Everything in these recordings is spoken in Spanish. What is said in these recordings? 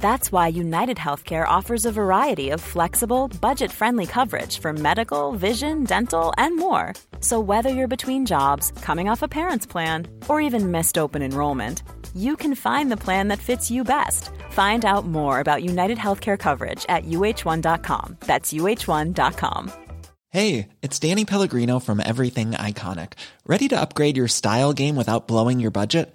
That's why United Healthcare offers a variety of flexible, budget friendly coverage for medical, vision, dental, and more. So, whether you're between jobs, coming off a parent's plan, or even missed open enrollment, you can find the plan that fits you best. Find out more about United Healthcare coverage at uh1.com. That's uh1.com. Hey, it's Danny Pellegrino from Everything Iconic. Ready to upgrade your style game without blowing your budget?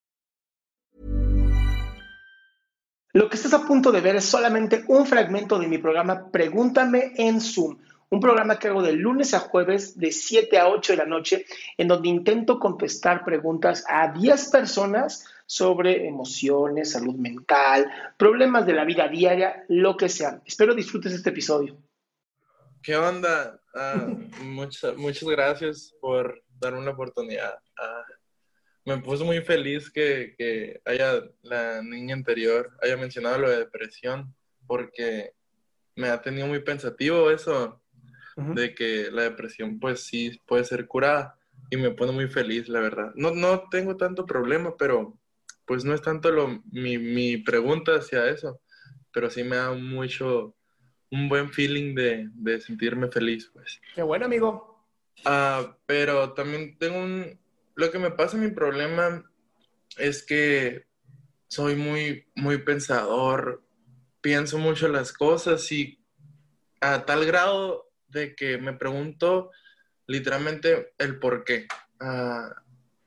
Lo que estás a punto de ver es solamente un fragmento de mi programa Pregúntame en Zoom, un programa que hago de lunes a jueves de 7 a 8 de la noche, en donde intento contestar preguntas a 10 personas sobre emociones, salud mental, problemas de la vida diaria, lo que sea. Espero disfrutes este episodio. ¿Qué onda? Ah, muchas, muchas gracias por darme una oportunidad. Ah, me puso muy feliz que, que haya la niña anterior haya mencionado lo de depresión, porque me ha tenido muy pensativo eso, de que la depresión pues sí puede ser curada y me pone muy feliz, la verdad. No, no tengo tanto problema, pero pues no es tanto lo, mi, mi pregunta hacia eso, pero sí me da mucho, un buen feeling de, de sentirme feliz, pues. Qué bueno, amigo. Ah, pero también tengo un... Lo que me pasa, mi problema es que soy muy, muy pensador, pienso mucho las cosas y a tal grado de que me pregunto literalmente el por qué. Ah,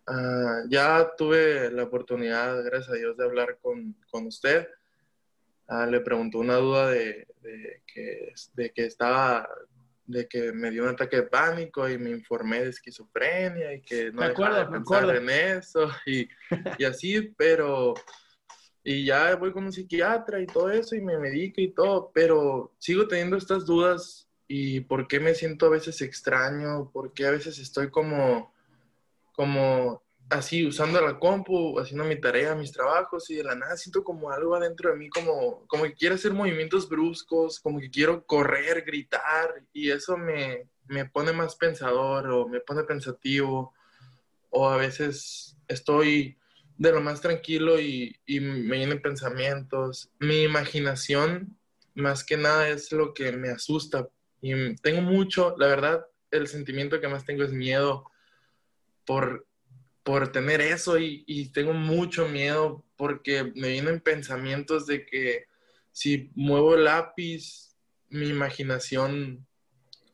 ah, ya tuve la oportunidad, gracias a Dios, de hablar con, con usted. Ah, le preguntó una duda de, que, de que estaba de que me dio un ataque de pánico y me informé de esquizofrenia y que no Me acuerdo, de pensar en eso y, y así, pero y ya voy con un psiquiatra y todo eso y me medico y todo, pero sigo teniendo estas dudas y por qué me siento a veces extraño, por qué a veces estoy como como así usando la compu, haciendo mi tarea, mis trabajos y de la nada siento como algo adentro de mí como como que quiero hacer movimientos bruscos, como que quiero correr, gritar y eso me me pone más pensador o me pone pensativo o a veces estoy de lo más tranquilo y, y me vienen pensamientos. Mi imaginación, más que nada, es lo que me asusta. Y tengo mucho, la verdad, el sentimiento que más tengo es miedo por, por tener eso y, tengo mucho miedo porque me vienen pensamientos de que si muevo el lápiz, mi imaginación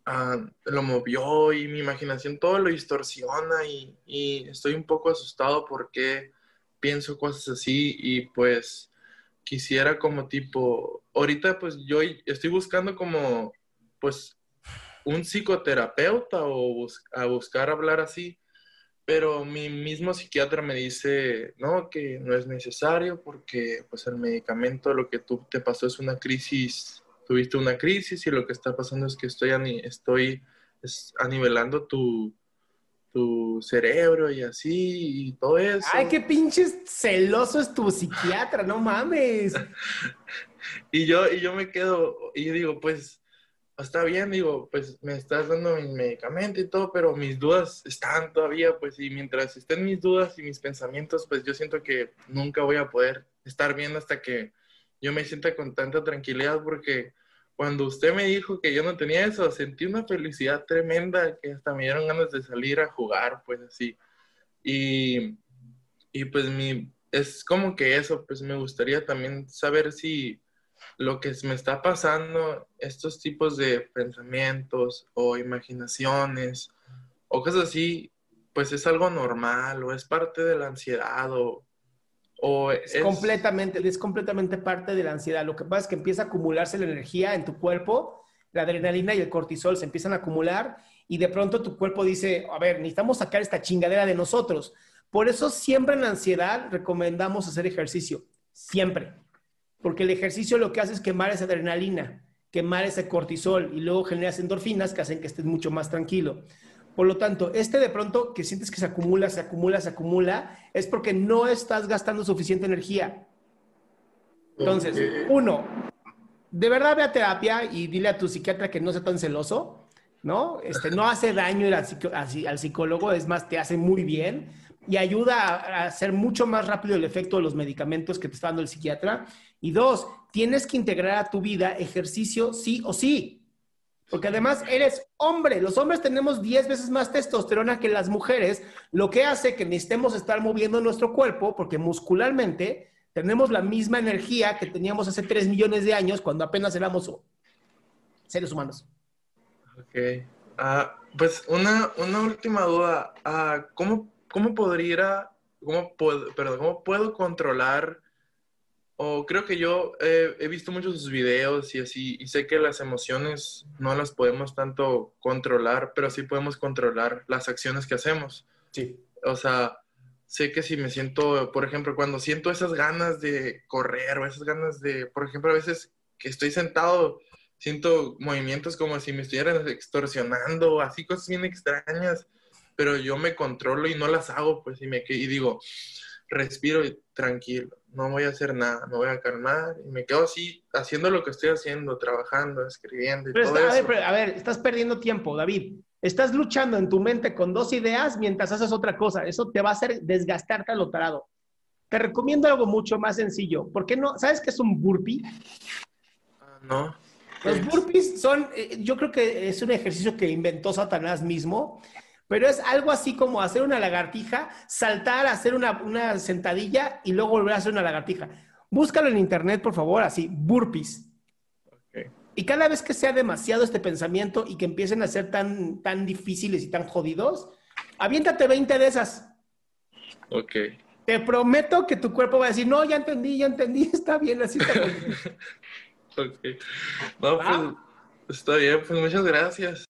ah, lo movió y mi imaginación todo lo distorsiona y, y estoy un poco asustado porque pienso cosas así y pues quisiera como tipo, ahorita pues yo estoy buscando como pues un psicoterapeuta o bus- a buscar hablar así, pero mi mismo psiquiatra me dice, no, que no es necesario porque pues el medicamento, lo que tú te pasó es una crisis, tuviste una crisis y lo que está pasando es que estoy, estoy es, anivelando tu, tu cerebro y así y todo eso. Ay, qué pinches celoso es tu psiquiatra, no mames. Y yo, y yo me quedo, y yo digo, pues, está bien, digo, pues me estás dando mi medicamento y todo, pero mis dudas están todavía, pues, y mientras estén mis dudas y mis pensamientos, pues yo siento que nunca voy a poder estar bien hasta que yo me sienta con tanta tranquilidad, porque cuando usted me dijo que yo no tenía eso, sentí una felicidad tremenda que hasta me dieron ganas de salir a jugar, pues así. Y, y pues mi, es como que eso, pues me gustaría también saber si lo que me está pasando, estos tipos de pensamientos o imaginaciones o cosas así, pues es algo normal o es parte de la ansiedad o, o es, completamente, es completamente parte de la ansiedad. Lo que pasa es que empieza a acumularse la energía en tu cuerpo, la adrenalina y el cortisol se empiezan a acumular y de pronto tu cuerpo dice, a ver, necesitamos sacar esta chingadera de nosotros. Por eso siempre en la ansiedad recomendamos hacer ejercicio, siempre. Porque el ejercicio lo que hace es quemar esa adrenalina, quemar ese cortisol y luego generas endorfinas que hacen que estés mucho más tranquilo. Por lo tanto, este de pronto que sientes que se acumula, se acumula, se acumula, es porque no estás gastando suficiente energía. Entonces, uno, de verdad ve a terapia y dile a tu psiquiatra que no sea tan celoso, ¿no? Este, no hace daño ir al, psicólogo, es más, te hace muy bien y ayuda a, hacer mucho más rápido el efecto de los medicamentos que te está dando el psiquiatra. Y dos, tienes que integrar a tu vida ejercicio sí o sí. Porque además eres hombre. Los hombres tenemos 10 veces más testosterona que las mujeres, lo que hace que necesitemos estar moviendo nuestro cuerpo porque muscularmente tenemos la misma energía que teníamos hace 3 millones de años cuando apenas éramos seres humanos. Ok. Ah, pues una, una, última duda. Uh, ¿cómo, ¿Cómo podría, cómo puedo, perdón, cómo puedo controlar o creo que yo he visto muchos sus videos y así, y sé que las emociones no las podemos tanto controlar, pero sí podemos controlar las acciones que hacemos. Sí. O sea, sé que si me siento, por ejemplo, cuando siento esas ganas de correr o esas ganas de, por ejemplo, a veces que estoy sentado, siento movimientos como si me estuvieran extorsionando, así cosas bien extrañas, pero yo me controlo y no las hago, pues, y, me, y digo, respiro y tranquilo, no voy a hacer nada, me voy a calmar y me quedo así haciendo lo que estoy haciendo, trabajando, escribiendo y todo eso. A ver, a ver, estás perdiendo tiempo, David. Estás luchando en tu mente con dos ideas mientras haces otra cosa. Eso te va a hacer desgastarte a lo tarado. Te recomiendo algo mucho más sencillo. ¿Por qué no? ¿Sabes qué es un burpee? Ah, no. Los burpees son, eh, yo creo que es un ejercicio que inventó Satanás mismo pero es algo así como hacer una lagartija, saltar, hacer una, sentadilla y luego volver a hacer una lagartija. Búscalo en internet, por favor, así, burpees. Y cada vez que sea demasiado este pensamiento y que empiecen a ser tan, tan difíciles y tan jodidos, aviéntate 20 de esas. Ok. Te prometo que tu cuerpo va a decir, no, ya entendí, ya entendí, está bien, así está bien. ok. No, pues, está bien, pues muchas gracias.